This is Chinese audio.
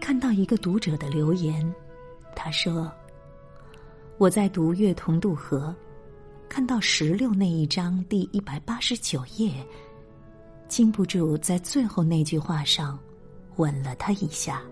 看到一个读者的留言，他说：“我在读《月同渡河》，看到石榴那一章第一百八十九页，禁不住在最后那句话上吻了他一下。”